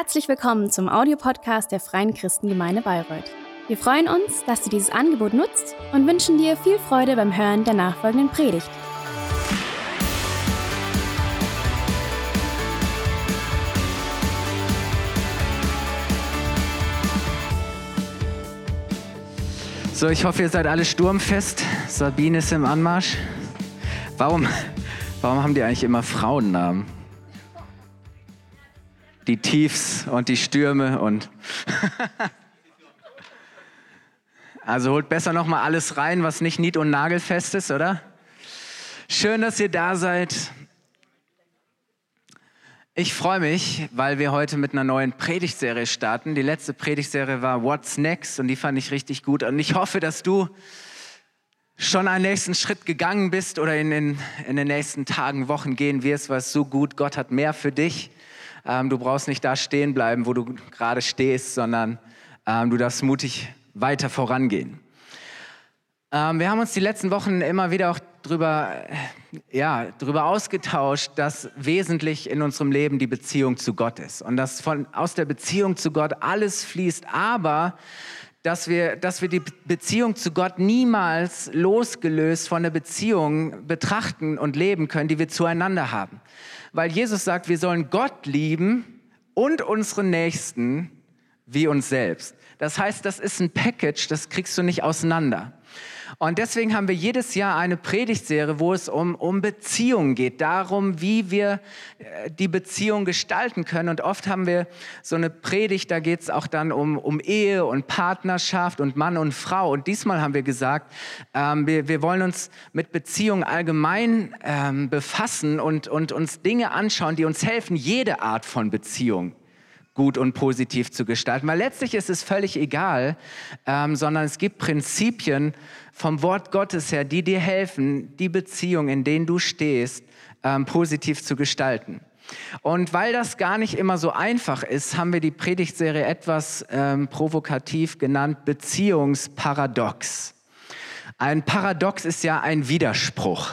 Herzlich willkommen zum Audiopodcast der Freien Christengemeinde Bayreuth. Wir freuen uns, dass du dieses Angebot nutzt und wünschen dir viel Freude beim Hören der nachfolgenden Predigt. So, ich hoffe, ihr seid alle sturmfest. Sabine ist im Anmarsch. Warum, warum haben die eigentlich immer Frauennamen? Die Tiefs und die Stürme und also holt besser noch mal alles rein, was nicht nied- und nagelfest ist, oder? Schön, dass ihr da seid. Ich freue mich, weil wir heute mit einer neuen Predigtserie starten. Die letzte Predigtserie war What's Next und die fand ich richtig gut. Und ich hoffe, dass du schon einen nächsten Schritt gegangen bist oder in den, in den nächsten Tagen, Wochen gehen wirst, weil es so gut. Gott hat mehr für dich. Ähm, du brauchst nicht da stehen bleiben, wo du gerade stehst, sondern ähm, du darfst mutig weiter vorangehen. Ähm, wir haben uns die letzten Wochen immer wieder auch darüber, ja, darüber ausgetauscht, dass wesentlich in unserem Leben die Beziehung zu Gott ist und dass von, aus der Beziehung zu Gott alles fließt, aber dass wir, dass wir die Beziehung zu Gott niemals losgelöst von der Beziehung betrachten und leben können, die wir zueinander haben weil Jesus sagt, wir sollen Gott lieben und unseren Nächsten wie uns selbst. Das heißt, das ist ein Package, das kriegst du nicht auseinander. Und deswegen haben wir jedes Jahr eine Predigtserie, wo es um, um Beziehungen geht, darum, wie wir äh, die Beziehung gestalten können. Und oft haben wir so eine Predigt, da geht es auch dann um, um Ehe und Partnerschaft und Mann und Frau. Und diesmal haben wir gesagt, ähm, wir, wir wollen uns mit Beziehungen allgemein ähm, befassen und, und uns Dinge anschauen, die uns helfen, jede Art von Beziehung gut und positiv zu gestalten. Weil letztlich ist es völlig egal, ähm, sondern es gibt Prinzipien vom Wort Gottes her, die dir helfen, die Beziehung, in denen du stehst, ähm, positiv zu gestalten. Und weil das gar nicht immer so einfach ist, haben wir die Predigtserie etwas ähm, provokativ genannt Beziehungsparadox. Ein Paradox ist ja ein Widerspruch.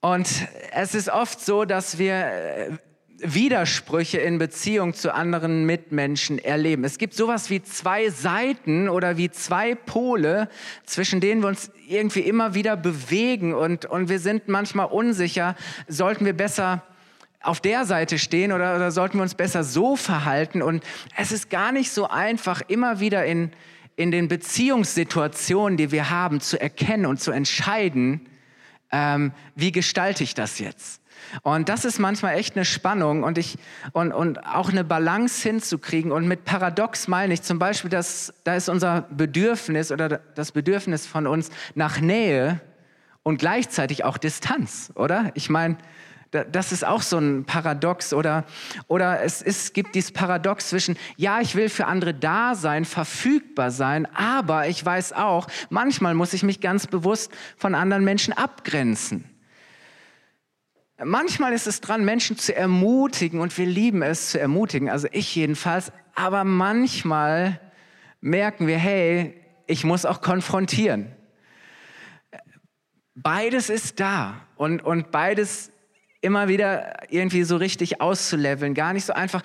Und es ist oft so, dass wir äh, Widersprüche in Beziehung zu anderen Mitmenschen erleben. Es gibt sowas wie zwei Seiten oder wie zwei Pole, zwischen denen wir uns irgendwie immer wieder bewegen und, und wir sind manchmal unsicher, sollten wir besser auf der Seite stehen oder, oder sollten wir uns besser so verhalten? Und es ist gar nicht so einfach, immer wieder in, in den Beziehungssituationen, die wir haben, zu erkennen und zu entscheiden, ähm, wie gestalte ich das jetzt? Und das ist manchmal echt eine Spannung und, ich, und, und auch eine Balance hinzukriegen. Und mit Paradox meine ich zum Beispiel, dass da ist unser Bedürfnis oder das Bedürfnis von uns nach Nähe und gleichzeitig auch Distanz, oder? Ich meine, das ist auch so ein Paradox oder, oder es, es gibt dieses Paradox zwischen, ja, ich will für andere da sein, verfügbar sein, aber ich weiß auch, manchmal muss ich mich ganz bewusst von anderen Menschen abgrenzen. Manchmal ist es dran, Menschen zu ermutigen und wir lieben es zu ermutigen, also ich jedenfalls, aber manchmal merken wir, hey, ich muss auch konfrontieren. Beides ist da und, und beides immer wieder irgendwie so richtig auszuleveln, gar nicht so einfach.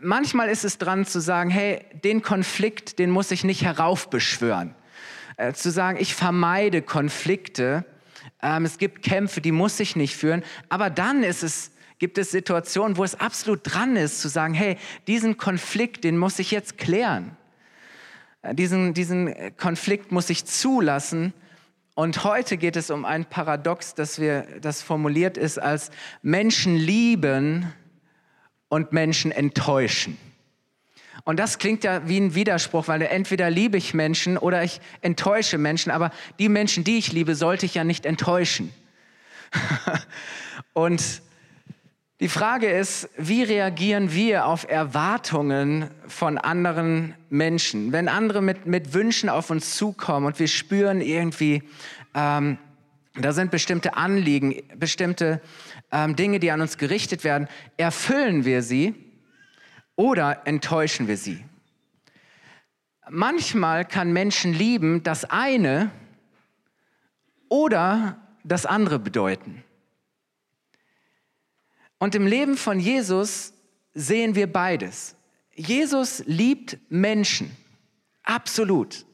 Manchmal ist es dran zu sagen, hey, den Konflikt, den muss ich nicht heraufbeschwören. Äh, zu sagen, ich vermeide Konflikte, ähm, es gibt Kämpfe, die muss ich nicht führen. Aber dann ist es, gibt es Situationen, wo es absolut dran ist, zu sagen, hey, diesen Konflikt, den muss ich jetzt klären. Äh, diesen, diesen Konflikt muss ich zulassen. Und heute geht es um ein Paradox, das, wir, das formuliert ist als Menschen lieben und Menschen enttäuschen. Und das klingt ja wie ein Widerspruch, weil entweder liebe ich Menschen oder ich enttäusche Menschen, aber die Menschen, die ich liebe, sollte ich ja nicht enttäuschen. und die Frage ist, wie reagieren wir auf Erwartungen von anderen Menschen? Wenn andere mit, mit Wünschen auf uns zukommen und wir spüren irgendwie, ähm, da sind bestimmte Anliegen, bestimmte ähm, Dinge, die an uns gerichtet werden, erfüllen wir sie oder enttäuschen wir sie? Manchmal kann Menschen lieben das eine oder das andere bedeuten. Und im Leben von Jesus sehen wir beides. Jesus liebt Menschen, absolut.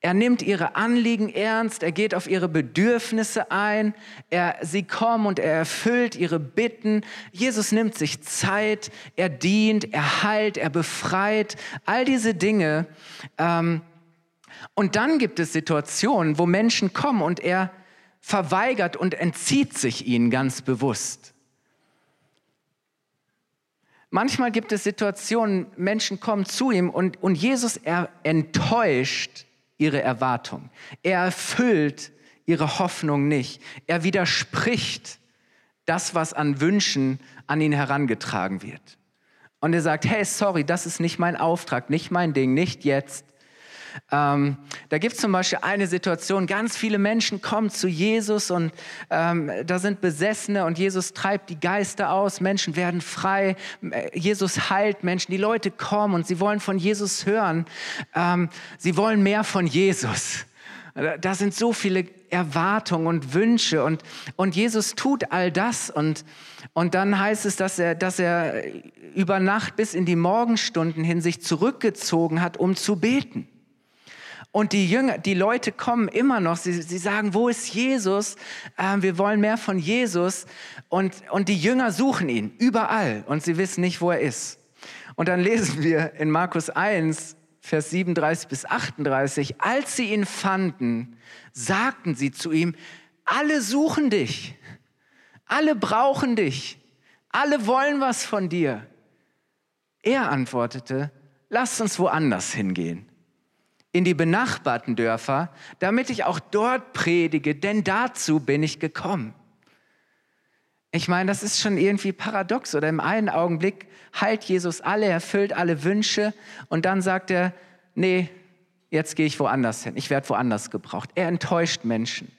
Er nimmt ihre Anliegen ernst, er geht auf ihre Bedürfnisse ein, er, sie kommen und er erfüllt ihre Bitten. Jesus nimmt sich Zeit, er dient, er heilt, er befreit, all diese Dinge. Ähm, und dann gibt es Situationen, wo Menschen kommen und er verweigert und entzieht sich ihnen ganz bewusst. Manchmal gibt es Situationen, Menschen kommen zu ihm und, und Jesus er enttäuscht ihre Erwartung. Er erfüllt ihre Hoffnung nicht. Er widerspricht das, was an Wünschen an ihn herangetragen wird. Und er sagt, hey, sorry, das ist nicht mein Auftrag, nicht mein Ding, nicht jetzt. Ähm, da gibt es zum Beispiel eine Situation, ganz viele Menschen kommen zu Jesus und ähm, da sind Besessene und Jesus treibt die Geister aus, Menschen werden frei, äh, Jesus heilt Menschen, die Leute kommen und sie wollen von Jesus hören, ähm, sie wollen mehr von Jesus. Da sind so viele Erwartungen und Wünsche und, und Jesus tut all das und, und dann heißt es, dass er, dass er über Nacht bis in die Morgenstunden hin sich zurückgezogen hat, um zu beten. Und die Jünger, die Leute kommen immer noch, sie, sie sagen, wo ist Jesus? Ähm, wir wollen mehr von Jesus. Und, und die Jünger suchen ihn überall und sie wissen nicht, wo er ist. Und dann lesen wir in Markus 1, Vers 37 bis 38, als sie ihn fanden, sagten sie zu ihm, alle suchen dich, alle brauchen dich, alle wollen was von dir. Er antwortete, lasst uns woanders hingehen in die benachbarten Dörfer, damit ich auch dort predige, denn dazu bin ich gekommen. Ich meine, das ist schon irgendwie paradox. Oder im einen Augenblick heilt Jesus alle, erfüllt alle Wünsche und dann sagt er, nee, jetzt gehe ich woanders hin, ich werde woanders gebraucht. Er enttäuscht Menschen.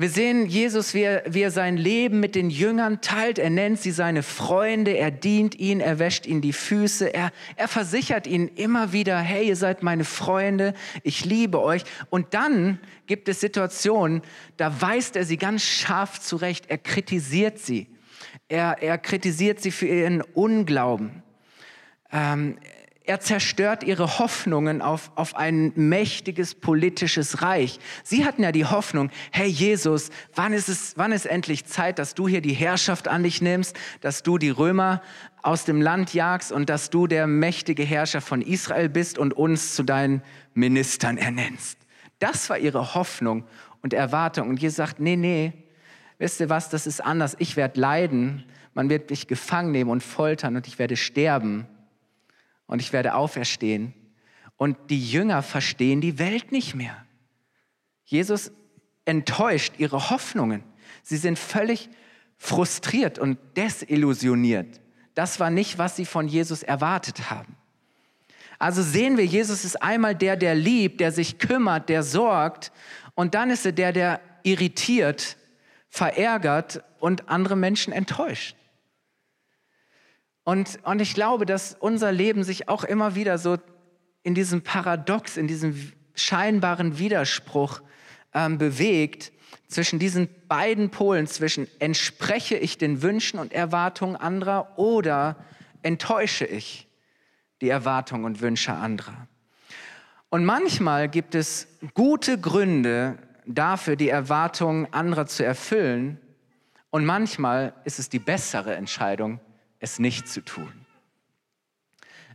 Wir sehen Jesus, wie er, wie er, sein Leben mit den Jüngern teilt. Er nennt sie seine Freunde, er dient ihnen, er wäscht ihnen die Füße, er, er versichert ihnen immer wieder, hey, ihr seid meine Freunde, ich liebe euch. Und dann gibt es Situationen, da weist er sie ganz scharf zurecht, er kritisiert sie. Er, er kritisiert sie für ihren Unglauben. Ähm, er zerstört ihre Hoffnungen auf, auf ein mächtiges politisches Reich. Sie hatten ja die Hoffnung, hey Jesus, wann ist es, wann ist endlich Zeit, dass du hier die Herrschaft an dich nimmst, dass du die Römer aus dem Land jagst und dass du der mächtige Herrscher von Israel bist und uns zu deinen Ministern ernennst. Das war ihre Hoffnung und Erwartung. Und Jesus sagt, nee, nee, wisst ihr was, das ist anders. Ich werde leiden, man wird mich gefangen nehmen und foltern und ich werde sterben und ich werde auferstehen. Und die Jünger verstehen die Welt nicht mehr. Jesus enttäuscht ihre Hoffnungen. Sie sind völlig frustriert und desillusioniert. Das war nicht, was sie von Jesus erwartet haben. Also sehen wir, Jesus ist einmal der, der liebt, der sich kümmert, der sorgt. Und dann ist er der, der irritiert, verärgert und andere Menschen enttäuscht. Und, und ich glaube, dass unser Leben sich auch immer wieder so in diesem Paradox, in diesem scheinbaren Widerspruch ähm, bewegt zwischen diesen beiden Polen, zwischen entspreche ich den Wünschen und Erwartungen anderer oder enttäusche ich die Erwartungen und Wünsche anderer. Und manchmal gibt es gute Gründe dafür, die Erwartungen anderer zu erfüllen. Und manchmal ist es die bessere Entscheidung, es nicht zu tun.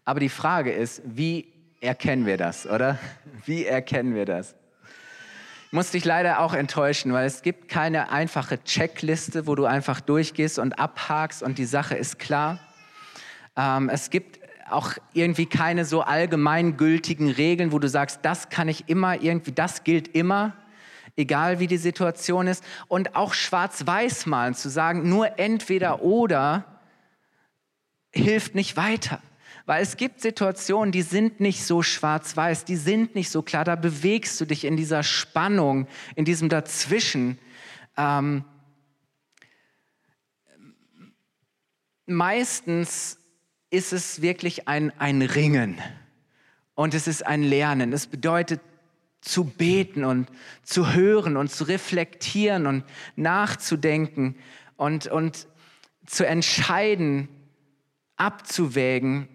Aber die Frage ist, wie erkennen wir das, oder? Wie erkennen wir das? Ich muss dich leider auch enttäuschen, weil es gibt keine einfache Checkliste, wo du einfach durchgehst und abhakst und die Sache ist klar. Ähm, es gibt auch irgendwie keine so allgemeingültigen Regeln, wo du sagst, das kann ich immer irgendwie, das gilt immer, egal wie die Situation ist. Und auch schwarz-weiß malen, zu sagen, nur entweder oder, hilft nicht weiter. Weil es gibt Situationen, die sind nicht so schwarz-weiß, die sind nicht so klar. Da bewegst du dich in dieser Spannung, in diesem Dazwischen. Ähm, meistens ist es wirklich ein, ein Ringen und es ist ein Lernen. Es bedeutet zu beten und zu hören und zu reflektieren und nachzudenken und, und zu entscheiden, abzuwägen.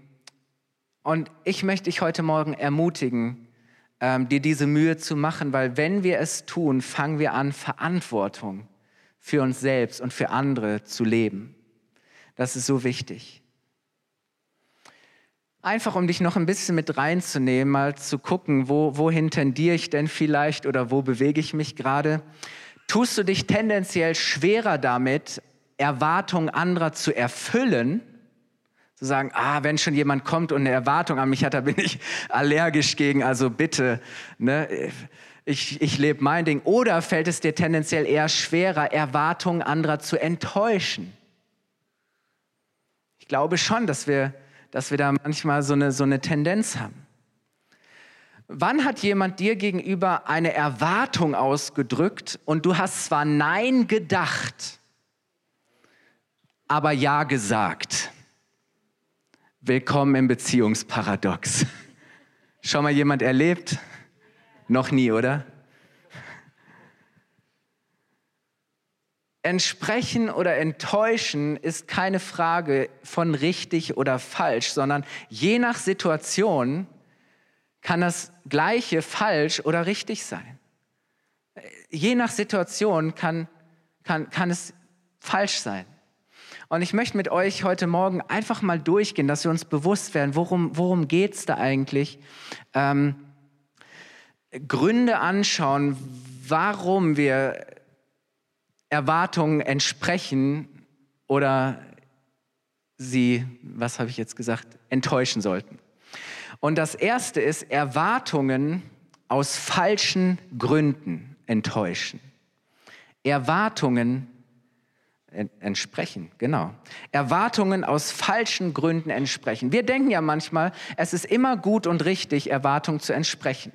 Und ich möchte dich heute Morgen ermutigen, ähm, dir diese Mühe zu machen, weil wenn wir es tun, fangen wir an, Verantwortung für uns selbst und für andere zu leben. Das ist so wichtig. Einfach um dich noch ein bisschen mit reinzunehmen, mal zu gucken, wo, wohin tendiere ich denn vielleicht oder wo bewege ich mich gerade. Tust du dich tendenziell schwerer damit, Erwartungen anderer zu erfüllen? Zu sagen, ah, wenn schon jemand kommt und eine Erwartung an mich hat, da bin ich allergisch gegen, also bitte, ne, ich, ich lebe mein Ding. Oder fällt es dir tendenziell eher schwerer, Erwartungen anderer zu enttäuschen? Ich glaube schon, dass wir dass wir da manchmal so eine, so eine Tendenz haben. Wann hat jemand dir gegenüber eine Erwartung ausgedrückt und du hast zwar Nein gedacht, aber Ja gesagt? Willkommen im Beziehungsparadox. Schon mal jemand erlebt? Noch nie, oder? Entsprechen oder enttäuschen ist keine Frage von richtig oder falsch, sondern je nach Situation kann das Gleiche falsch oder richtig sein. Je nach Situation kann, kann, kann es falsch sein. Und ich möchte mit euch heute Morgen einfach mal durchgehen, dass wir uns bewusst werden, worum, worum geht es da eigentlich? Ähm, Gründe anschauen, warum wir Erwartungen entsprechen oder sie, was habe ich jetzt gesagt, enttäuschen sollten. Und das erste ist Erwartungen aus falschen Gründen enttäuschen. Erwartungen entsprechen, genau. Erwartungen aus falschen Gründen entsprechen. Wir denken ja manchmal, es ist immer gut und richtig, Erwartungen zu entsprechen.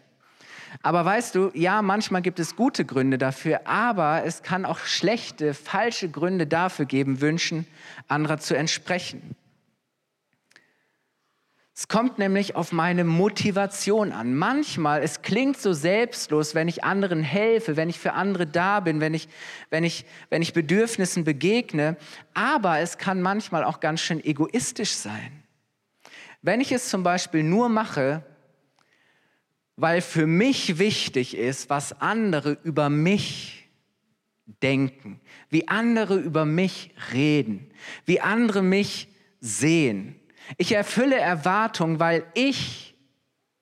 Aber weißt du, ja, manchmal gibt es gute Gründe dafür, aber es kann auch schlechte, falsche Gründe dafür geben, Wünschen anderer zu entsprechen. Es kommt nämlich auf meine Motivation an. Manchmal, es klingt so selbstlos, wenn ich anderen helfe, wenn ich für andere da bin, wenn ich, wenn ich, wenn ich Bedürfnissen begegne, aber es kann manchmal auch ganz schön egoistisch sein. Wenn ich es zum Beispiel nur mache, weil für mich wichtig ist, was andere über mich denken, wie andere über mich reden, wie andere mich sehen. Ich erfülle Erwartungen, weil ich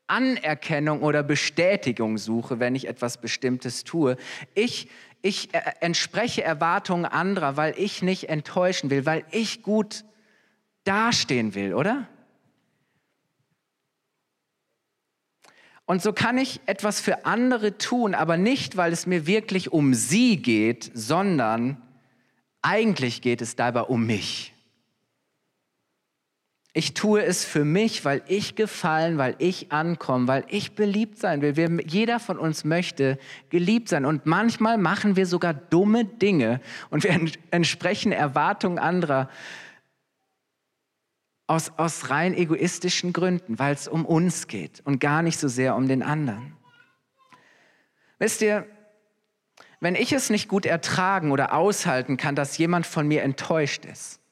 Anerkennung oder Bestätigung suche, wenn ich etwas Bestimmtes tue. Ich, ich entspreche Erwartungen anderer, weil ich nicht enttäuschen will, weil ich gut dastehen will, oder? Und so kann ich etwas für andere tun, aber nicht, weil es mir wirklich um sie geht, sondern eigentlich geht es dabei um mich. Ich tue es für mich, weil ich gefallen, weil ich ankomme, weil ich beliebt sein will. Wir, jeder von uns möchte geliebt sein. Und manchmal machen wir sogar dumme Dinge und wir entsprechen Erwartungen anderer aus, aus rein egoistischen Gründen, weil es um uns geht und gar nicht so sehr um den anderen. Wisst ihr, wenn ich es nicht gut ertragen oder aushalten kann, dass jemand von mir enttäuscht ist,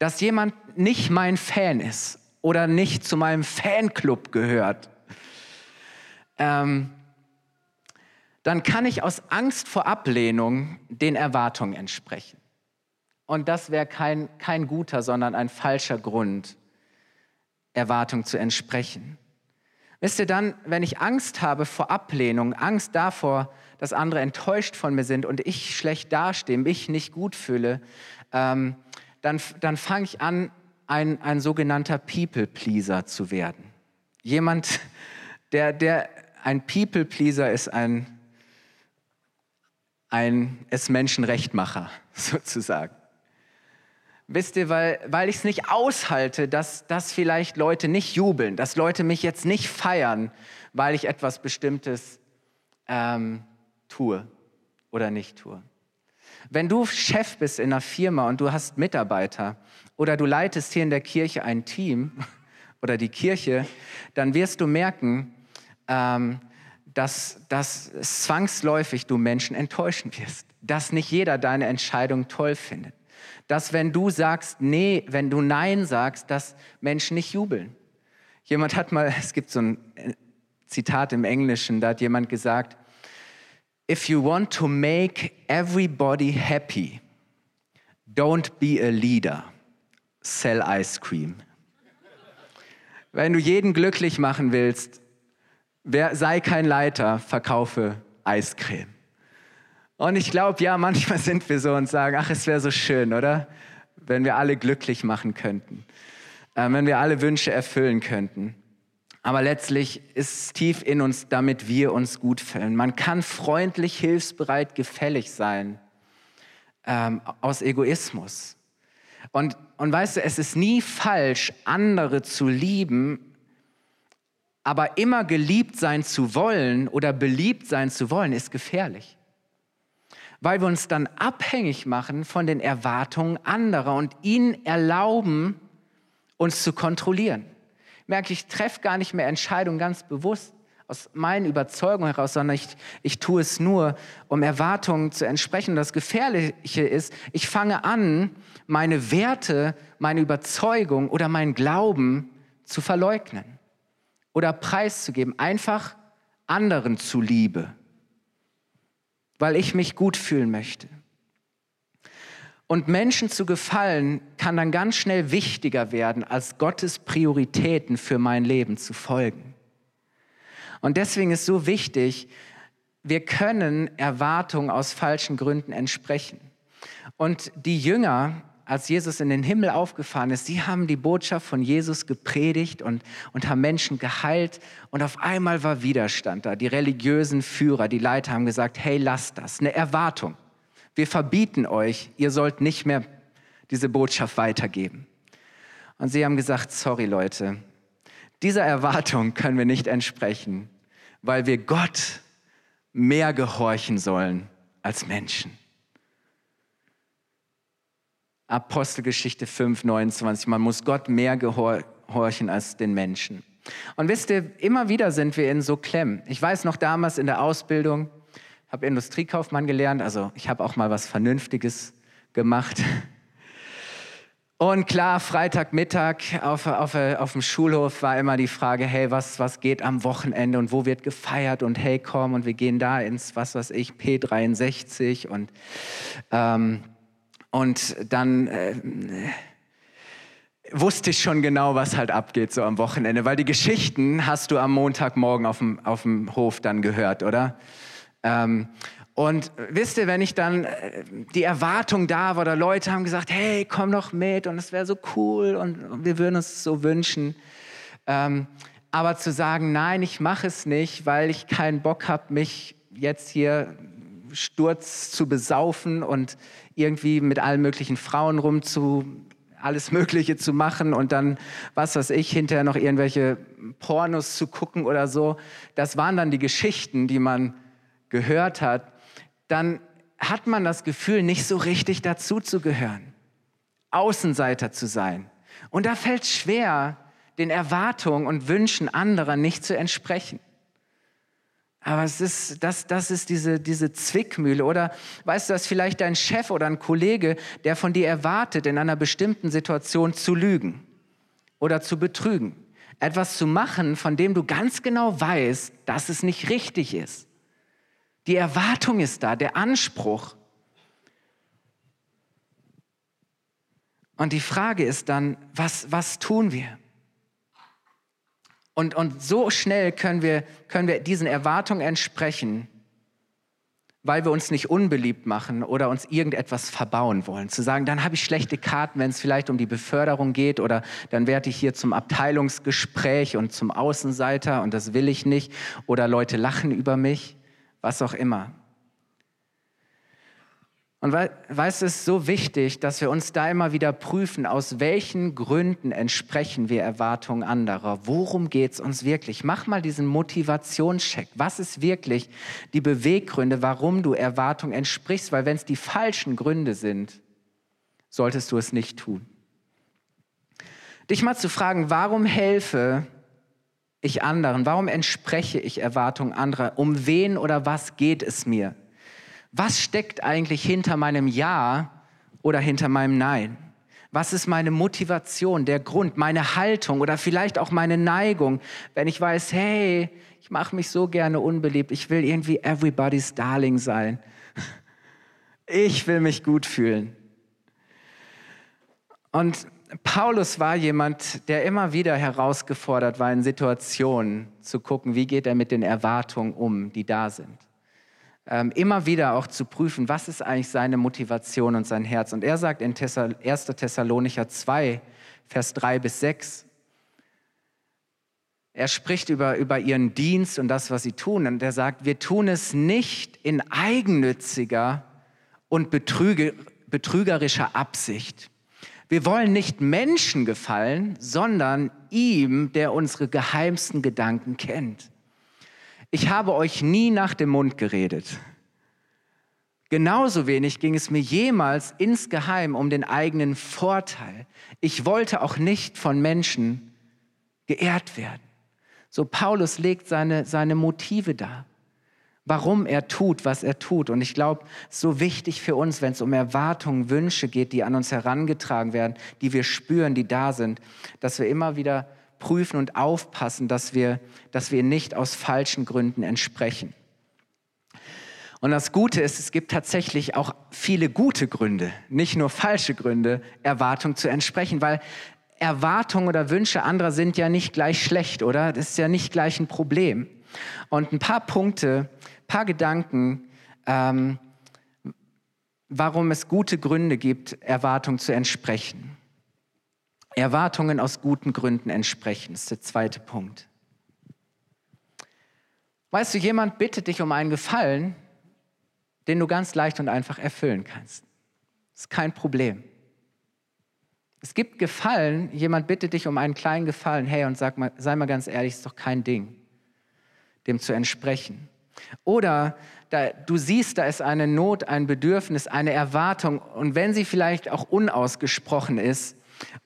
dass jemand nicht mein Fan ist oder nicht zu meinem Fanclub gehört, ähm, dann kann ich aus Angst vor Ablehnung den Erwartungen entsprechen. Und das wäre kein, kein guter, sondern ein falscher Grund, Erwartung zu entsprechen. Wisst ihr dann, wenn ich Angst habe vor Ablehnung, Angst davor, dass andere enttäuscht von mir sind und ich schlecht dastehe, mich nicht gut fühle, ähm, dann, dann fange ich an, ein, ein sogenannter People-Pleaser zu werden. Jemand, der, der ein People-Pleaser ist, ein, ein es Menschenrechtmacher sozusagen. Wisst ihr, weil, weil ich es nicht aushalte, dass, dass vielleicht Leute nicht jubeln, dass Leute mich jetzt nicht feiern, weil ich etwas Bestimmtes ähm, tue oder nicht tue. Wenn du Chef bist in einer Firma und du hast Mitarbeiter oder du leitest hier in der Kirche ein Team oder die Kirche, dann wirst du merken, ähm, dass, dass zwangsläufig du Menschen enttäuschen wirst, dass nicht jeder deine Entscheidung toll findet Dass wenn du sagst nee, wenn du nein sagst, dass Menschen nicht jubeln. Jemand hat mal, es gibt so ein äh, Zitat im Englischen, da hat jemand gesagt, if you want to make everybody happy, don't be a leader, sell ice cream. Wenn du jeden glücklich machen willst, sei kein Leiter, verkaufe Eiscreme. Und ich glaube, ja, manchmal sind wir so und sagen, ach, es wäre so schön, oder? Wenn wir alle glücklich machen könnten, äh, wenn wir alle Wünsche erfüllen könnten. Aber letztlich ist es tief in uns, damit wir uns gut fühlen. Man kann freundlich, hilfsbereit, gefällig sein ähm, aus Egoismus. Und, und weißt du, es ist nie falsch, andere zu lieben, aber immer geliebt sein zu wollen oder beliebt sein zu wollen, ist gefährlich. Weil wir uns dann abhängig machen von den Erwartungen anderer und ihnen erlauben, uns zu kontrollieren merke ich, treffe gar nicht mehr Entscheidungen ganz bewusst aus meinen Überzeugungen heraus, sondern ich, ich tue es nur, um Erwartungen zu entsprechen. Und das Gefährliche ist, ich fange an, meine Werte, meine Überzeugung oder meinen Glauben zu verleugnen oder preiszugeben, einfach anderen zuliebe, weil ich mich gut fühlen möchte. Und Menschen zu gefallen kann dann ganz schnell wichtiger werden, als Gottes Prioritäten für mein Leben zu folgen. Und deswegen ist so wichtig, wir können Erwartungen aus falschen Gründen entsprechen. Und die Jünger, als Jesus in den Himmel aufgefahren ist, sie haben die Botschaft von Jesus gepredigt und, und haben Menschen geheilt. Und auf einmal war Widerstand da. Die religiösen Führer, die Leiter haben gesagt, hey, lasst das. Eine Erwartung wir verbieten euch, ihr sollt nicht mehr diese Botschaft weitergeben. Und sie haben gesagt, sorry Leute, dieser Erwartung können wir nicht entsprechen, weil wir Gott mehr gehorchen sollen als Menschen. Apostelgeschichte 5, 29. Man muss Gott mehr gehorchen als den Menschen. Und wisst ihr, immer wieder sind wir in so Klemmen. Ich weiß noch damals in der Ausbildung, habe Industriekaufmann gelernt, also ich habe auch mal was Vernünftiges gemacht. Und klar, Freitagmittag auf, auf, auf dem Schulhof war immer die Frage, hey, was, was geht am Wochenende und wo wird gefeiert und hey, komm und wir gehen da ins, was weiß ich, P63 und, ähm, und dann äh, wusste ich schon genau, was halt abgeht so am Wochenende, weil die Geschichten hast du am Montagmorgen auf dem, auf dem Hof dann gehört, oder? Ähm, und wisst ihr, wenn ich dann äh, die Erwartung da war, oder Leute haben gesagt, hey, komm doch mit und es wäre so cool und wir würden uns so wünschen. Ähm, aber zu sagen, nein, ich mache es nicht, weil ich keinen Bock habe, mich jetzt hier Sturz zu besaufen und irgendwie mit allen möglichen Frauen rumzu alles Mögliche zu machen und dann, was weiß ich, hinterher noch irgendwelche Pornos zu gucken oder so. Das waren dann die Geschichten, die man gehört hat, dann hat man das Gefühl, nicht so richtig dazuzugehören, Außenseiter zu sein. Und da fällt es schwer, den Erwartungen und Wünschen anderer nicht zu entsprechen. Aber es ist, das, das ist diese, diese Zwickmühle. Oder weißt du, dass vielleicht dein Chef oder ein Kollege, der von dir erwartet, in einer bestimmten Situation zu lügen oder zu betrügen. Etwas zu machen, von dem du ganz genau weißt, dass es nicht richtig ist. Die Erwartung ist da, der Anspruch. Und die Frage ist dann, was, was tun wir? Und, und so schnell können wir, können wir diesen Erwartungen entsprechen, weil wir uns nicht unbeliebt machen oder uns irgendetwas verbauen wollen. Zu sagen, dann habe ich schlechte Karten, wenn es vielleicht um die Beförderung geht oder dann werde ich hier zum Abteilungsgespräch und zum Außenseiter und das will ich nicht oder Leute lachen über mich was auch immer. Und du, es ist so wichtig, dass wir uns da immer wieder prüfen, aus welchen Gründen entsprechen wir Erwartungen anderer. Worum geht es uns wirklich? Mach mal diesen Motivationscheck. Was ist wirklich die Beweggründe, warum du Erwartungen entsprichst? Weil wenn es die falschen Gründe sind, solltest du es nicht tun. Dich mal zu fragen, warum helfe ich anderen? Warum entspreche ich Erwartungen anderer? Um wen oder was geht es mir? Was steckt eigentlich hinter meinem Ja oder hinter meinem Nein? Was ist meine Motivation, der Grund, meine Haltung oder vielleicht auch meine Neigung, wenn ich weiß, hey, ich mache mich so gerne unbeliebt, ich will irgendwie everybody's Darling sein. Ich will mich gut fühlen. Und Paulus war jemand, der immer wieder herausgefordert war, in Situationen zu gucken, wie geht er mit den Erwartungen um, die da sind ähm, immer wieder auch zu prüfen, was ist eigentlich seine Motivation und sein Herz. Und er sagt in 1. Thessalonicher 2, Vers 3 bis 6, er spricht über, über ihren Dienst und das, was sie tun. Und er sagt, wir tun es nicht in eigennütziger und betrüge, betrügerischer Absicht. Wir wollen nicht Menschen gefallen, sondern ihm, der unsere geheimsten Gedanken kennt ich habe euch nie nach dem Mund geredet. Genauso wenig ging es mir jemals insgeheim um den eigenen Vorteil. Ich wollte auch nicht von Menschen geehrt werden. So Paulus legt seine, seine Motive dar, warum er tut, was er tut. Und ich glaube, so wichtig für uns, wenn es um Erwartungen, Wünsche geht, die an uns herangetragen werden, die wir spüren, die da sind, dass wir immer wieder prüfen und aufpassen, dass wir, dass wir nicht aus falschen Gründen entsprechen. Und das Gute ist, es gibt tatsächlich auch viele gute Gründe, nicht nur falsche Gründe, Erwartungen zu entsprechen, weil Erwartungen oder Wünsche anderer sind ja nicht gleich schlecht, oder? Das ist ja nicht gleich ein Problem. Und ein paar Punkte, paar Gedanken, ähm, warum es gute Gründe gibt, Erwartungen zu entsprechen. Erwartungen aus guten Gründen entsprechen, ist der zweite Punkt. Weißt du, jemand bittet dich um einen Gefallen, den du ganz leicht und einfach erfüllen kannst. Ist kein Problem. Es gibt Gefallen, jemand bittet dich um einen kleinen Gefallen, hey, und sag mal, sei mal ganz ehrlich, ist doch kein Ding, dem zu entsprechen. Oder da, du siehst, da ist eine Not, ein Bedürfnis, eine Erwartung, und wenn sie vielleicht auch unausgesprochen ist,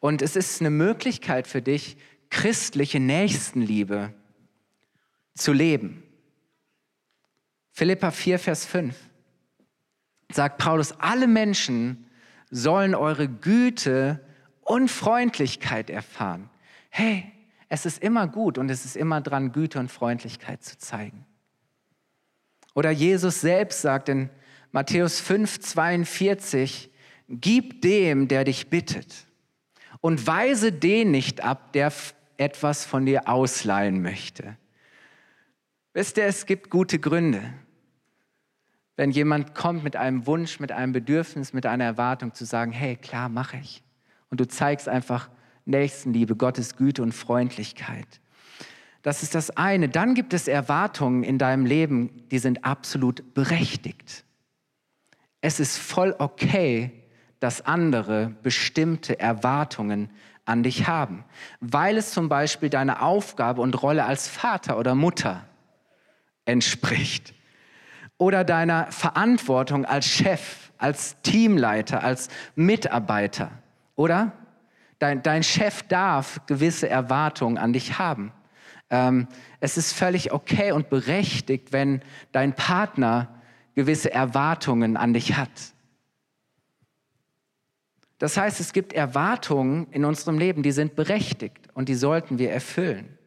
und es ist eine Möglichkeit für dich, christliche Nächstenliebe zu leben. Philippa 4, Vers 5 sagt Paulus, alle Menschen sollen eure Güte und Freundlichkeit erfahren. Hey, es ist immer gut und es ist immer dran, Güte und Freundlichkeit zu zeigen. Oder Jesus selbst sagt in Matthäus 5, 42, gib dem, der dich bittet und weise den nicht ab, der etwas von dir ausleihen möchte. Wisst ihr, es gibt gute Gründe. Wenn jemand kommt mit einem Wunsch, mit einem Bedürfnis, mit einer Erwartung zu sagen, hey, klar, mache ich. Und du zeigst einfach Nächstenliebe, Gottes Güte und Freundlichkeit. Das ist das eine. Dann gibt es Erwartungen in deinem Leben, die sind absolut berechtigt. Es ist voll okay, dass andere bestimmte Erwartungen an dich haben, weil es zum Beispiel deiner Aufgabe und Rolle als Vater oder Mutter entspricht oder deiner Verantwortung als Chef, als Teamleiter, als Mitarbeiter, oder? Dein, dein Chef darf gewisse Erwartungen an dich haben. Ähm, es ist völlig okay und berechtigt, wenn dein Partner gewisse Erwartungen an dich hat. Das heißt, es gibt Erwartungen in unserem Leben, die sind berechtigt und die sollten wir erfüllen.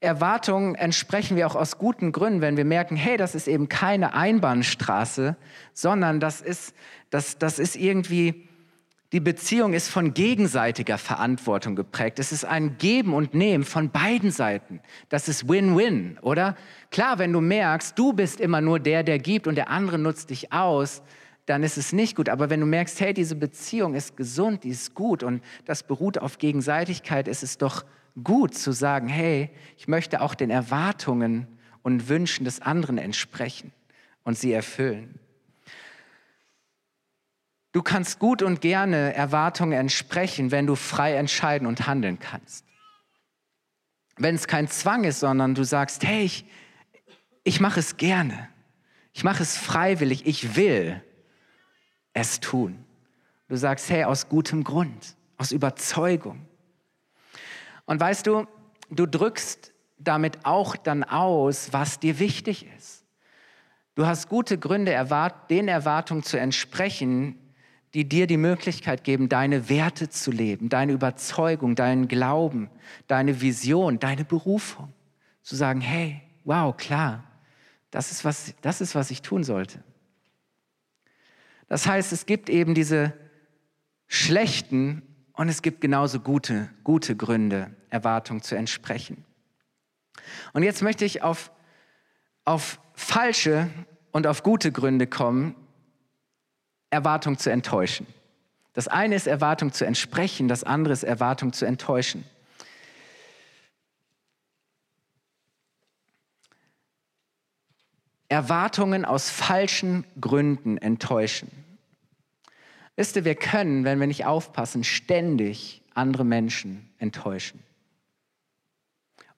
Erwartungen entsprechen wir auch aus guten Gründen, wenn wir merken, hey, das ist eben keine Einbahnstraße, sondern das ist, das, das ist irgendwie, die Beziehung ist von gegenseitiger Verantwortung geprägt. Es ist ein Geben und Nehmen von beiden Seiten. Das ist Win-Win, oder? Klar, wenn du merkst, du bist immer nur der, der gibt und der andere nutzt dich aus, dann ist es nicht gut. Aber wenn du merkst, hey, diese Beziehung ist gesund, die ist gut und das beruht auf Gegenseitigkeit, ist es doch gut zu sagen, hey, ich möchte auch den Erwartungen und Wünschen des anderen entsprechen und sie erfüllen. Du kannst gut und gerne Erwartungen entsprechen, wenn du frei entscheiden und handeln kannst. Wenn es kein Zwang ist, sondern du sagst, hey, ich, ich mache es gerne. Ich mache es freiwillig. Ich will es tun. Du sagst, hey, aus gutem Grund, aus Überzeugung. Und weißt du, du drückst damit auch dann aus, was dir wichtig ist. Du hast gute Gründe, den Erwartungen zu entsprechen, die dir die Möglichkeit geben, deine Werte zu leben, deine Überzeugung, deinen Glauben, deine Vision, deine Berufung. Zu sagen, hey, wow, klar, das ist, was, das ist, was ich tun sollte. Das heißt, es gibt eben diese schlechten und es gibt genauso gute, gute Gründe, Erwartungen zu entsprechen. Und jetzt möchte ich auf, auf falsche und auf gute Gründe kommen, Erwartung zu enttäuschen. Das eine ist Erwartung zu entsprechen, das andere ist Erwartung zu enttäuschen. Erwartungen aus falschen Gründen enttäuschen. Wisst ihr, wir können, wenn wir nicht aufpassen, ständig andere Menschen enttäuschen.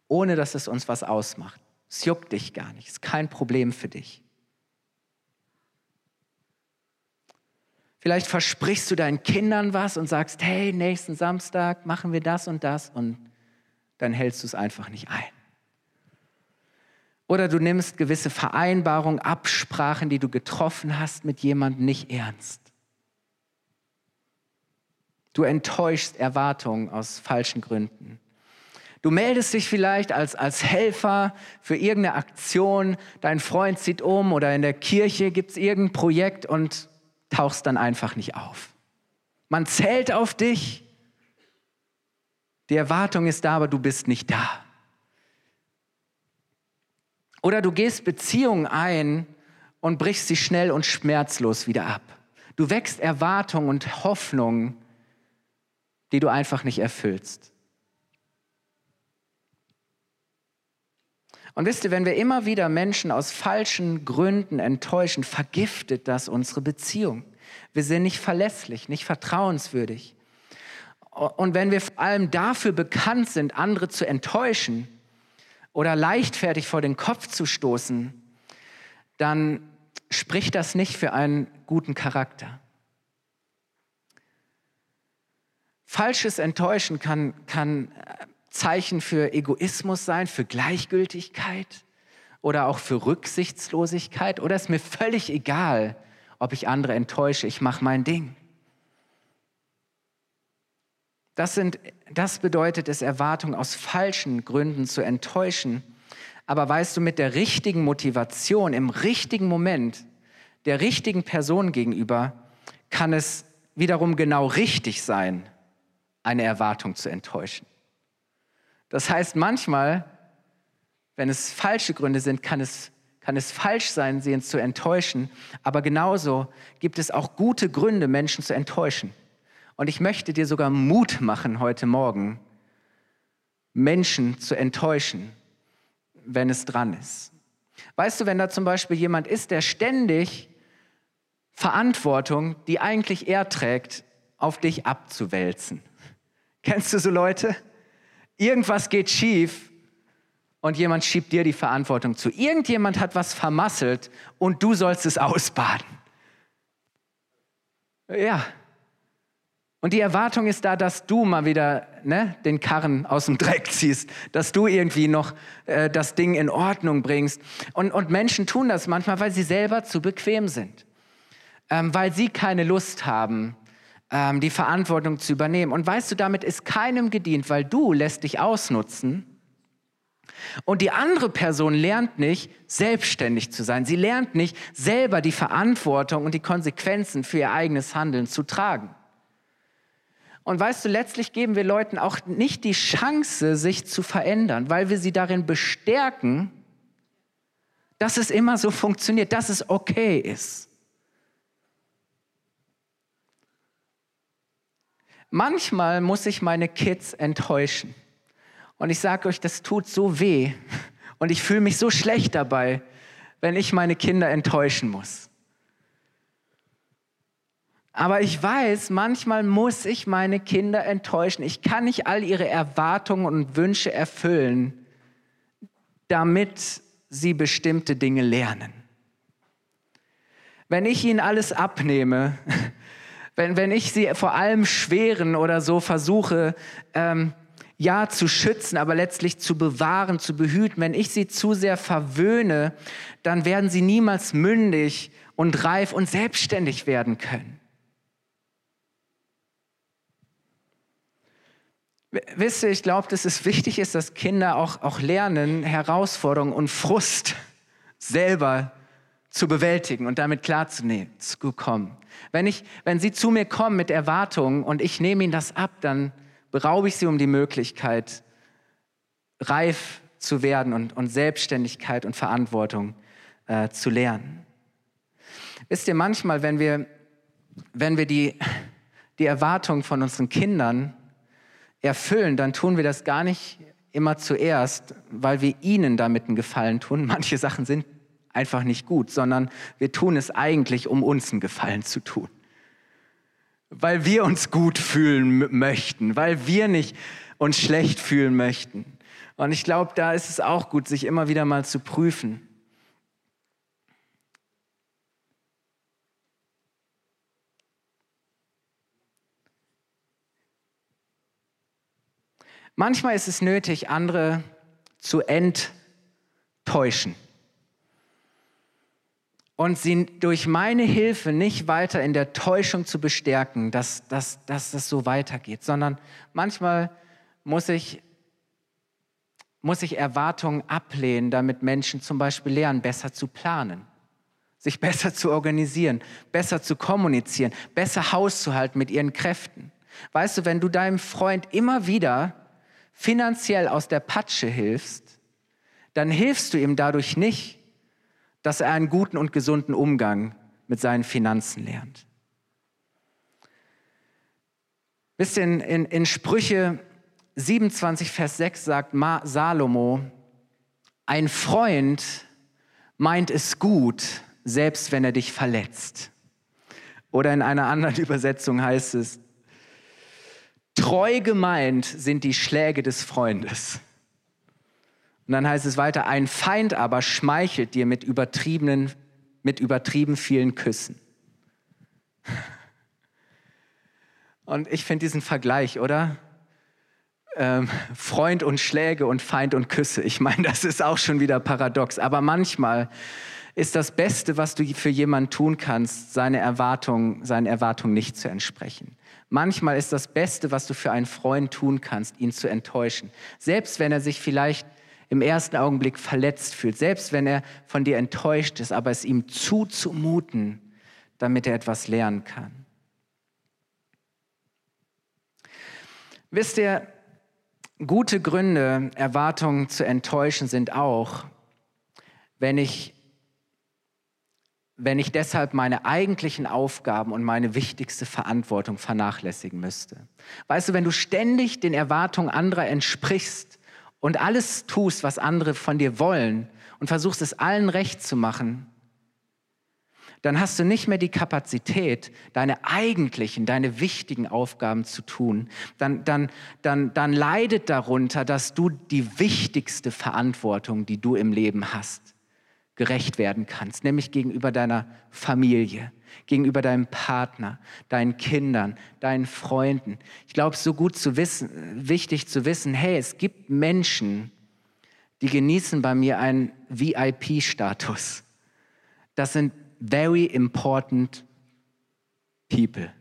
Ohne dass es uns was ausmacht. Es juckt dich gar nicht, es ist kein Problem für dich. Vielleicht versprichst du deinen Kindern was und sagst, hey, nächsten Samstag machen wir das und das und dann hältst du es einfach nicht ein. Oder du nimmst gewisse Vereinbarungen, Absprachen, die du getroffen hast mit jemandem nicht ernst. Du enttäuschst Erwartungen aus falschen Gründen. Du meldest dich vielleicht als, als Helfer für irgendeine Aktion, dein Freund zieht um oder in der Kirche gibt es irgendein Projekt und tauchst dann einfach nicht auf. Man zählt auf dich. Die Erwartung ist da, aber du bist nicht da. Oder du gehst Beziehungen ein und brichst sie schnell und schmerzlos wieder ab. Du wächst Erwartungen und Hoffnungen, die du einfach nicht erfüllst. Und wisst ihr, wenn wir immer wieder Menschen aus falschen Gründen enttäuschen, vergiftet das unsere Beziehung. Wir sind nicht verlässlich, nicht vertrauenswürdig. Und wenn wir vor allem dafür bekannt sind, andere zu enttäuschen oder leichtfertig vor den Kopf zu stoßen, dann spricht das nicht für einen guten Charakter. Falsches Enttäuschen kann, kann Zeichen für Egoismus sein, für Gleichgültigkeit oder auch für Rücksichtslosigkeit oder ist mir völlig egal, ob ich andere enttäusche, ich mache mein Ding. Das, sind, das bedeutet es, Erwartungen aus falschen Gründen zu enttäuschen. Aber weißt du, mit der richtigen Motivation, im richtigen Moment, der richtigen Person gegenüber, kann es wiederum genau richtig sein, eine Erwartung zu enttäuschen. Das heißt, manchmal, wenn es falsche Gründe sind, kann es, kann es falsch sein, sie zu enttäuschen. Aber genauso gibt es auch gute Gründe, Menschen zu enttäuschen. Und ich möchte dir sogar Mut machen heute Morgen, Menschen zu enttäuschen, wenn es dran ist. Weißt du, wenn da zum Beispiel jemand ist, der ständig Verantwortung, die eigentlich er trägt, auf dich abzuwälzen. Kennst du so Leute? Irgendwas geht schief und jemand schiebt dir die Verantwortung zu. Irgendjemand hat was vermasselt und du sollst es ausbaden. Ja. Und die Erwartung ist da, dass du mal wieder ne, den Karren aus dem Dreck ziehst, dass du irgendwie noch äh, das Ding in Ordnung bringst. Und, und Menschen tun das manchmal, weil sie selber zu bequem sind, ähm, weil sie keine Lust haben, ähm, die Verantwortung zu übernehmen. Und weißt du, damit ist keinem gedient, weil du lässt dich ausnutzen. Und die andere Person lernt nicht, selbstständig zu sein. Sie lernt nicht, selber die Verantwortung und die Konsequenzen für ihr eigenes Handeln zu tragen. Und weißt du, letztlich geben wir Leuten auch nicht die Chance, sich zu verändern, weil wir sie darin bestärken, dass es immer so funktioniert, dass es okay ist. Manchmal muss ich meine Kids enttäuschen. Und ich sage euch, das tut so weh. Und ich fühle mich so schlecht dabei, wenn ich meine Kinder enttäuschen muss. Aber ich weiß, manchmal muss ich meine Kinder enttäuschen. Ich kann nicht all ihre Erwartungen und Wünsche erfüllen, damit sie bestimmte Dinge lernen. Wenn ich ihnen alles abnehme, wenn, wenn ich sie vor allem schweren oder so versuche, ähm, ja, zu schützen, aber letztlich zu bewahren, zu behüten. Wenn ich sie zu sehr verwöhne, dann werden sie niemals mündig und reif und selbstständig werden können. Wisst ihr, ich glaube, dass es wichtig ist, dass Kinder auch, auch lernen, Herausforderungen und Frust selber zu bewältigen und damit klarzunehmen, zu kommen. Wenn, ich, wenn sie zu mir kommen mit Erwartungen und ich nehme ihnen das ab, dann beraube ich sie um die Möglichkeit, reif zu werden und, und Selbstständigkeit und Verantwortung äh, zu lernen. Wisst ihr, manchmal, wenn wir, wenn wir die, die Erwartungen von unseren Kindern erfüllen, dann tun wir das gar nicht immer zuerst, weil wir ihnen damit einen Gefallen tun. Manche Sachen sind einfach nicht gut, sondern wir tun es eigentlich, um uns einen Gefallen zu tun weil wir uns gut fühlen möchten, weil wir nicht uns schlecht fühlen möchten. Und ich glaube, da ist es auch gut, sich immer wieder mal zu prüfen. Manchmal ist es nötig, andere zu enttäuschen und sie durch meine Hilfe nicht weiter in der Täuschung zu bestärken, dass, dass, dass das so weitergeht, sondern manchmal muss ich, muss ich Erwartungen ablehnen, damit Menschen zum Beispiel lernen, besser zu planen, sich besser zu organisieren, besser zu kommunizieren, besser Haus zu halten mit ihren Kräften. Weißt du, wenn du deinem Freund immer wieder finanziell aus der Patsche hilfst, dann hilfst du ihm dadurch nicht, dass er einen guten und gesunden Umgang mit seinen Finanzen lernt. Wisst ihr, in, in, Sprüche 27, Vers 6 sagt Ma Salomo, ein Freund meint es gut, selbst wenn er dich verletzt. Oder in einer anderen Übersetzung heißt es, treu gemeint sind die Schläge des Freundes. Und dann heißt es weiter, ein Feind aber schmeichelt dir mit übertriebenen, mit übertrieben vielen Küssen. Und ich finde diesen Vergleich, oder? Ähm, Freund und Schläge und Feind und Küsse. Ich meine, das ist auch schon wieder paradox. Aber manchmal ist das Beste, was du für jemanden tun kannst, seine Erwartungen, seinen Erwartungen nicht zu entsprechen. Manchmal ist das Beste, was du für einen Freund tun kannst, ihn zu enttäuschen. Selbst wenn er sich vielleicht im ersten Augenblick verletzt fühlt, selbst wenn er von dir enttäuscht ist, aber es ihm zuzumuten, damit er etwas lernen kann. Wisst ihr, gute Gründe, Erwartungen zu enttäuschen sind auch, wenn ich, wenn ich deshalb meine eigentlichen Aufgaben und meine wichtigste Verantwortung vernachlässigen müsste. Weißt du, wenn du ständig den Erwartungen anderer entsprichst, und alles tust, was andere von dir wollen und versuchst es allen recht zu machen, dann hast du nicht mehr die Kapazität, deine eigentlichen, deine wichtigen Aufgaben zu tun. Dann, dann, dann, dann leidet darunter, dass du die wichtigste Verantwortung, die du im Leben hast, gerecht werden kannst, nämlich gegenüber deiner Familie, gegenüber deinem Partner, deinen Kindern, deinen Freunden. Ich glaube, es ist so gut zu wissen, wichtig zu wissen, hey, es gibt Menschen, die genießen bei mir einen VIP-Status. Das sind very important people.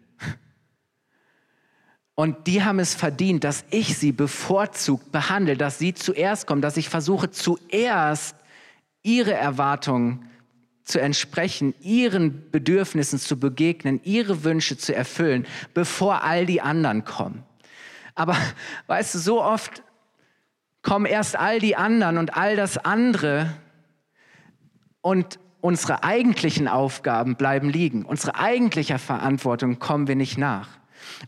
Und die haben es verdient, dass ich sie bevorzugt behandle, dass sie zuerst kommen, dass ich versuche zuerst ihre Erwartungen zu entsprechen, ihren Bedürfnissen zu begegnen, ihre Wünsche zu erfüllen, bevor all die anderen kommen. Aber weißt du, so oft kommen erst all die anderen und all das andere und unsere eigentlichen Aufgaben bleiben liegen. Unsere eigentliche Verantwortung kommen wir nicht nach.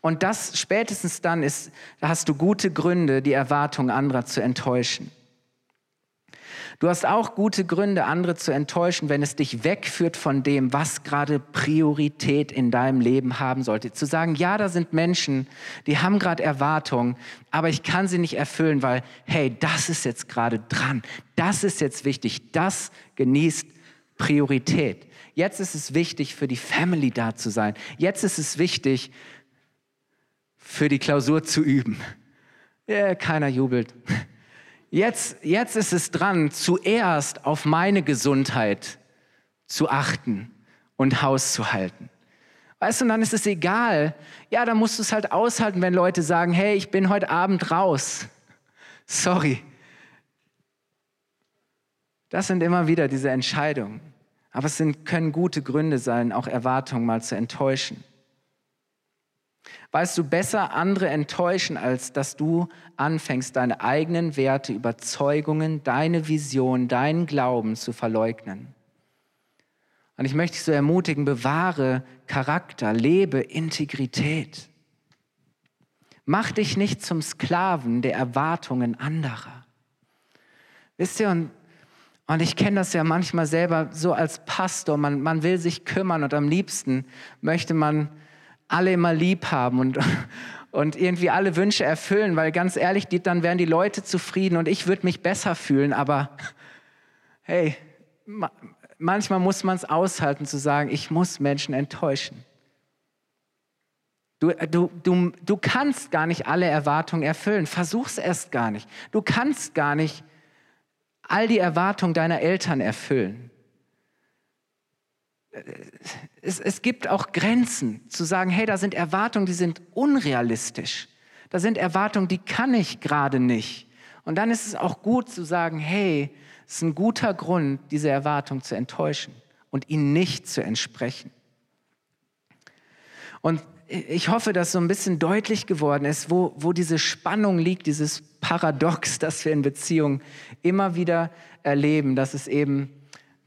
Und das spätestens dann ist, da hast du gute Gründe, die Erwartungen anderer zu enttäuschen. Du hast auch gute Gründe, andere zu enttäuschen, wenn es dich wegführt von dem, was gerade Priorität in deinem Leben haben sollte. Zu sagen, ja, da sind Menschen, die haben gerade Erwartungen, aber ich kann sie nicht erfüllen, weil, hey, das ist jetzt gerade dran, das ist jetzt wichtig, das genießt Priorität. Jetzt ist es wichtig, für die Family da zu sein. Jetzt ist es wichtig, für die Klausur zu üben. Ja, keiner jubelt. Jetzt, jetzt ist es dran, zuerst auf meine Gesundheit zu achten und Haus zu halten. Weißt du, und dann ist es egal. Ja, dann musst du es halt aushalten, wenn Leute sagen, hey, ich bin heute Abend raus. Sorry. Das sind immer wieder diese Entscheidungen. Aber es sind, können gute Gründe sein, auch Erwartungen mal zu enttäuschen. Weißt du, besser andere enttäuschen, als dass du anfängst, deine eigenen Werte, Überzeugungen, deine Vision, deinen Glauben zu verleugnen. Und ich möchte dich so ermutigen, bewahre Charakter, lebe Integrität. Mach dich nicht zum Sklaven der Erwartungen anderer. Wisst ihr, und, und ich kenne das ja manchmal selber so als Pastor, man, man will sich kümmern und am liebsten möchte man alle immer lieb haben und, und irgendwie alle Wünsche erfüllen, weil ganz ehrlich, die, dann wären die Leute zufrieden und ich würde mich besser fühlen, aber hey, manchmal muss man es aushalten zu sagen, ich muss Menschen enttäuschen. Du, du, du, du kannst gar nicht alle Erwartungen erfüllen. Versuch's erst gar nicht. Du kannst gar nicht all die Erwartungen deiner Eltern erfüllen. Es, es gibt auch Grenzen zu sagen, hey, da sind Erwartungen, die sind unrealistisch. Da sind Erwartungen, die kann ich gerade nicht. Und dann ist es auch gut zu sagen, hey, es ist ein guter Grund, diese Erwartung zu enttäuschen und ihnen nicht zu entsprechen. Und ich hoffe, dass so ein bisschen deutlich geworden ist, wo, wo diese Spannung liegt, dieses Paradox, das wir in Beziehungen immer wieder erleben, dass es eben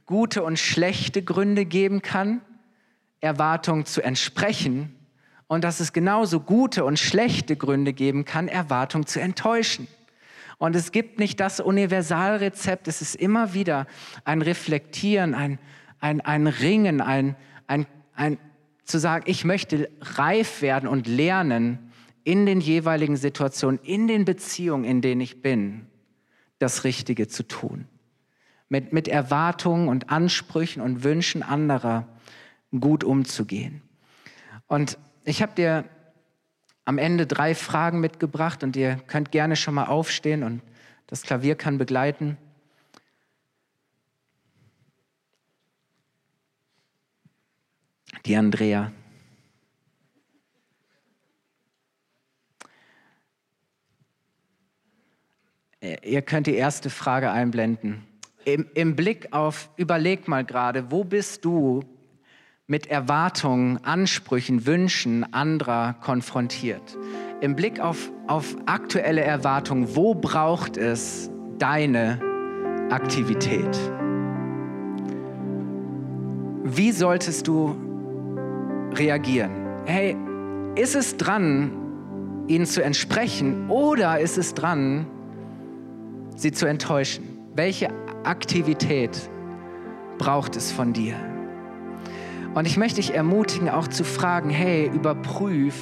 gute und schlechte Gründe geben kann, Erwartungen zu entsprechen und dass es genauso gute und schlechte Gründe geben kann, Erwartungen zu enttäuschen. Und es gibt nicht das Universalrezept, es ist immer wieder ein Reflektieren, ein, ein, ein Ringen, ein, ein, ein zu sagen, ich möchte reif werden und lernen in den jeweiligen Situationen, in den Beziehungen, in denen ich bin, das Richtige zu tun. Mit, mit Erwartungen und Ansprüchen und Wünschen anderer gut umzugehen. Und ich habe dir am Ende drei Fragen mitgebracht und ihr könnt gerne schon mal aufstehen und das Klavier kann begleiten. Die Andrea. Ihr könnt die erste Frage einblenden. Im, Im, Blick auf, überleg mal gerade, wo bist du mit Erwartungen, Ansprüchen, Wünschen anderer konfrontiert. Im Blick auf, auf aktuelle Erwartungen, wo braucht es deine Aktivität? Wie solltest du reagieren? Hey, ist es dran, ihnen zu entsprechen oder ist es dran, sie zu enttäuschen? Welche Aktivität braucht es von dir? Und ich möchte dich ermutigen, auch zu fragen, hey, überprüf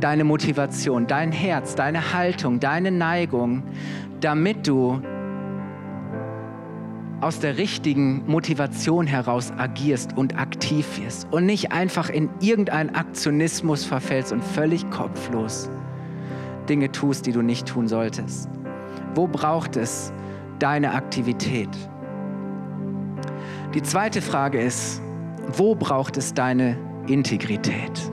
deine Motivation, dein Herz, deine Haltung, deine Neigung, damit du aus der richtigen Motivation heraus agierst und aktiv wirst und nicht einfach in irgendeinen Aktionismus verfällst und völlig kopflos Dinge tust, die du nicht tun solltest. Wo braucht es deine Aktivität? Die zweite Frage ist, wo braucht es deine Integrität?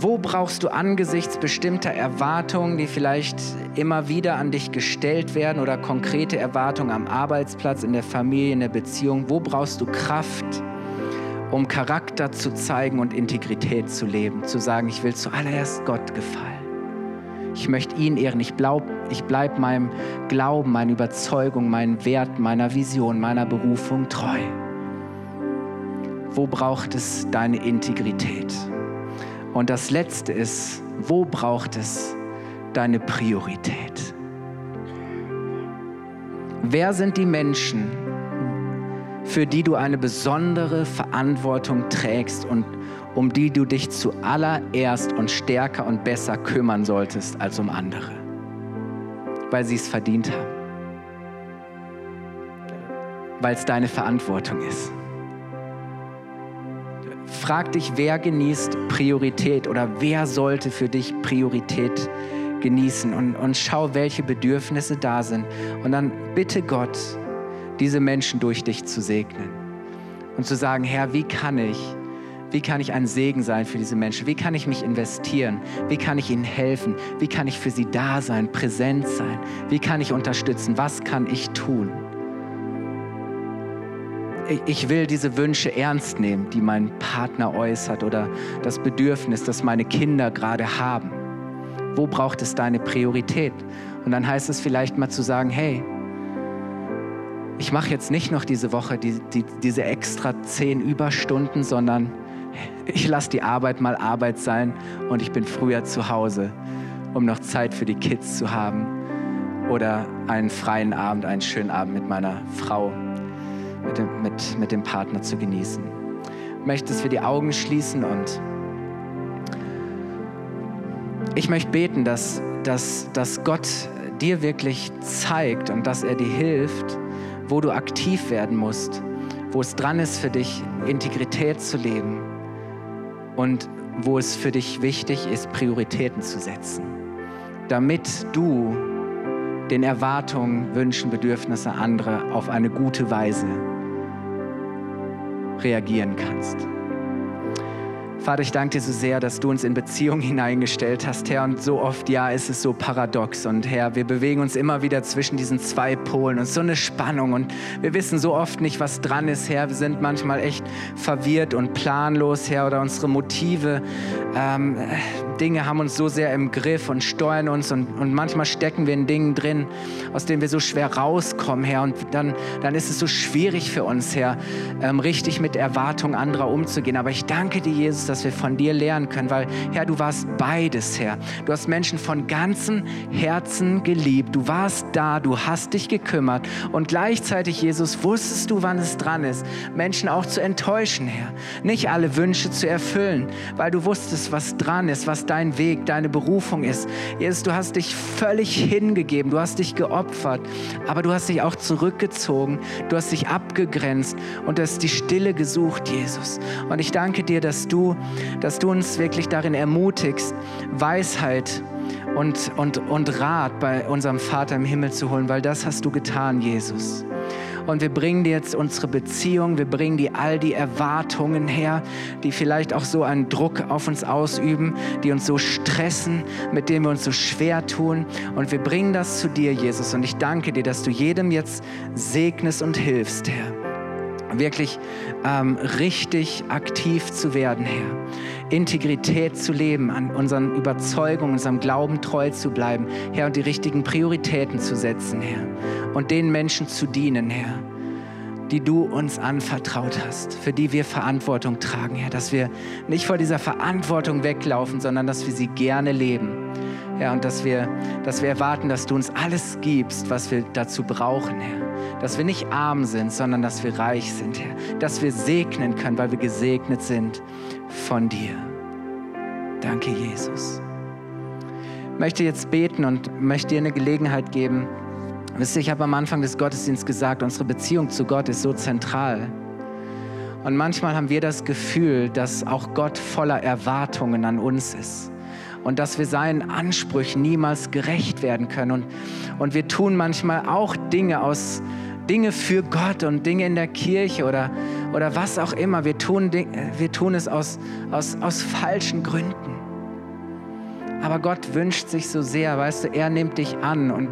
Wo brauchst du angesichts bestimmter Erwartungen, die vielleicht immer wieder an dich gestellt werden oder konkrete Erwartungen am Arbeitsplatz, in der Familie, in der Beziehung, wo brauchst du Kraft, um Charakter zu zeigen und Integrität zu leben, zu sagen, ich will zuallererst Gott gefallen. Ich möchte ihn ehren. Ich, ich bleibe meinem Glauben, meiner Überzeugung, meinen Wert, meiner Vision, meiner Berufung treu. Wo braucht es deine Integrität? Und das Letzte ist, wo braucht es deine Priorität? Wer sind die Menschen, für die du eine besondere Verantwortung trägst und um die du dich zuallererst und stärker und besser kümmern solltest als um andere, weil sie es verdient haben, weil es deine Verantwortung ist. frag dich, wer genießt Priorität oder wer sollte für dich Priorität genießen und, und schau, welche Bedürfnisse da sind. Und dann bitte Gott, diese Menschen durch dich zu segnen und zu sagen, Herr, wie kann ich wie kann ich ein Segen sein für diese Menschen? Wie kann ich mich investieren? Wie kann ich ihnen helfen? Wie kann ich für sie da sein, präsent sein? Wie kann ich unterstützen? Was kann ich tun? Ich will diese Wünsche ernst nehmen, die mein Partner äußert oder das Bedürfnis, das meine Kinder gerade haben. Wo braucht es deine Priorität? Und dann heißt es vielleicht mal zu sagen, hey, ich mache jetzt nicht noch diese Woche die, die, diese extra zehn Überstunden, sondern ich lasse die Arbeit mal Arbeit sein und ich bin früher zu Hause, um noch Zeit für die Kids zu haben oder einen freien Abend, einen schönen Abend mit meiner Frau, mit dem, mit, mit dem Partner zu genießen. Ich möchte, dass wir die Augen schließen und ich möchte beten, dass, dass, dass Gott dir wirklich zeigt und dass er dir hilft, wo du aktiv werden musst, wo es dran ist für dich, Integrität zu leben und wo es für dich wichtig ist, Prioritäten zu setzen, damit du den Erwartungen, Wünschen, Bedürfnissen anderer auf eine gute Weise reagieren kannst. Vater, ich danke dir so sehr, dass du uns in Beziehung hineingestellt hast, Herr. Und so oft, ja, ist es so paradox. Und Herr, wir bewegen uns immer wieder zwischen diesen zwei Polen und so eine Spannung. Und wir wissen so oft nicht, was dran ist, Herr. Wir sind manchmal echt verwirrt und planlos, Herr. Oder unsere Motive, ähm, Dinge haben uns so sehr im Griff und steuern uns. Und, und manchmal stecken wir in Dingen drin, aus denen wir so schwer rauskommen, Herr. Und dann, dann ist es so schwierig für uns, Herr, ähm, richtig mit Erwartungen anderer umzugehen. Aber ich danke dir, Jesus, dass wir von dir lernen können, weil Herr, du warst beides, Herr. Du hast Menschen von ganzem Herzen geliebt. Du warst da, du hast dich gekümmert und gleichzeitig, Jesus, wusstest du, wann es dran ist, Menschen auch zu enttäuschen, Herr. Nicht alle Wünsche zu erfüllen, weil du wusstest, was dran ist, was dein Weg, deine Berufung ist. Jesus, du hast dich völlig hingegeben, du hast dich geopfert, aber du hast dich auch zurückgezogen, du hast dich abgegrenzt und du hast die Stille gesucht, Jesus. Und ich danke dir, dass du dass du uns wirklich darin ermutigst, Weisheit und, und, und Rat bei unserem Vater im Himmel zu holen, weil das hast du getan, Jesus. Und wir bringen dir jetzt unsere Beziehung, wir bringen dir all die Erwartungen her, die vielleicht auch so einen Druck auf uns ausüben, die uns so stressen, mit denen wir uns so schwer tun. Und wir bringen das zu dir, Jesus. Und ich danke dir, dass du jedem jetzt segnest und hilfst, Herr wirklich ähm, richtig aktiv zu werden, Herr. Integrität zu leben, an unseren Überzeugungen, unserem Glauben treu zu bleiben, Herr, und die richtigen Prioritäten zu setzen, Herr. Und den Menschen zu dienen, Herr, die du uns anvertraut hast, für die wir Verantwortung tragen, Herr. Dass wir nicht vor dieser Verantwortung weglaufen, sondern dass wir sie gerne leben. Ja, und dass wir, dass wir erwarten, dass du uns alles gibst, was wir dazu brauchen, Herr dass wir nicht arm sind, sondern dass wir reich sind, Herr. Dass wir segnen können, weil wir gesegnet sind von dir. Danke, Jesus. Ich möchte jetzt beten und möchte dir eine Gelegenheit geben. Wisst ihr, ich habe am Anfang des Gottesdienstes gesagt, unsere Beziehung zu Gott ist so zentral. Und manchmal haben wir das Gefühl, dass auch Gott voller Erwartungen an uns ist und dass wir seinen Ansprüchen niemals gerecht werden können. Und, und wir tun manchmal auch Dinge aus, Dinge für Gott und Dinge in der Kirche oder, oder was auch immer. Wir tun, wir tun es aus, aus, aus falschen Gründen. Aber Gott wünscht sich so sehr, weißt du, er nimmt dich an und,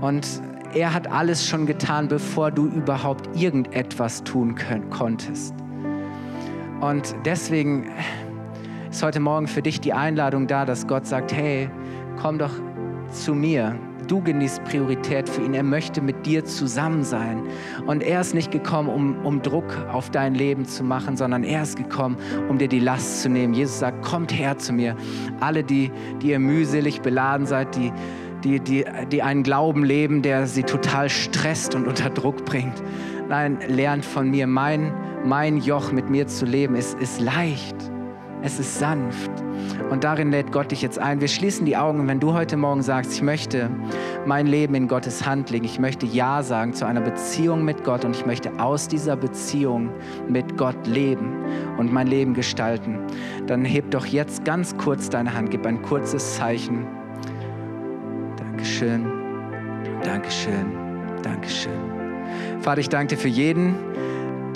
und er hat alles schon getan, bevor du überhaupt irgendetwas tun können, konntest. Und deswegen ist heute Morgen für dich die Einladung da, dass Gott sagt, hey, komm doch zu mir du genießt Priorität für ihn. Er möchte mit dir zusammen sein. Und er ist nicht gekommen, um, um Druck auf dein Leben zu machen, sondern er ist gekommen, um dir die Last zu nehmen. Jesus sagt, kommt her zu mir. Alle, die, die ihr mühselig beladen seid, die, die, die, die einen Glauben leben, der sie total stresst und unter Druck bringt. Nein, lernt von mir. Mein, mein Joch mit mir zu leben ist, ist leicht. Es ist sanft. Und darin lädt Gott dich jetzt ein. Wir schließen die Augen. Und wenn du heute Morgen sagst, ich möchte mein Leben in Gottes Hand legen, ich möchte Ja sagen zu einer Beziehung mit Gott und ich möchte aus dieser Beziehung mit Gott leben und mein Leben gestalten, dann heb doch jetzt ganz kurz deine Hand, gib ein kurzes Zeichen. Dankeschön, Dankeschön, Dankeschön. Vater, ich danke dir für jeden,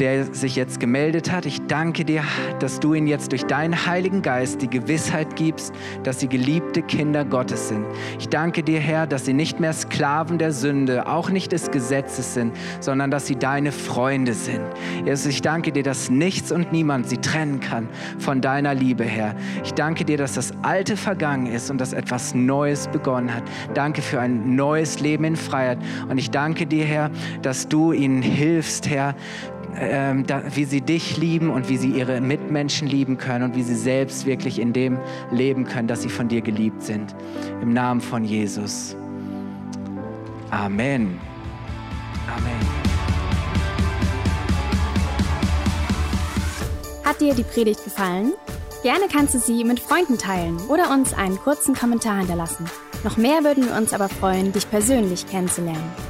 der sich jetzt gemeldet hat. Ich danke dir, dass du ihnen jetzt durch deinen Heiligen Geist die Gewissheit gibst, dass sie geliebte Kinder Gottes sind. Ich danke dir, Herr, dass sie nicht mehr Sklaven der Sünde, auch nicht des Gesetzes sind, sondern dass sie deine Freunde sind. Jesus, ich danke dir, dass nichts und niemand sie trennen kann von deiner Liebe, Herr. Ich danke dir, dass das Alte vergangen ist und dass etwas Neues begonnen hat. Danke für ein neues Leben in Freiheit. Und ich danke dir, Herr, dass du ihnen hilfst, Herr, ähm, da, wie sie dich lieben und wie sie ihre Mitmenschen lieben können und wie sie selbst wirklich in dem leben können, dass sie von dir geliebt sind. Im Namen von Jesus. Amen. Amen. Hat dir die Predigt gefallen? Gerne kannst du sie mit Freunden teilen oder uns einen kurzen Kommentar hinterlassen. Noch mehr würden wir uns aber freuen, dich persönlich kennenzulernen.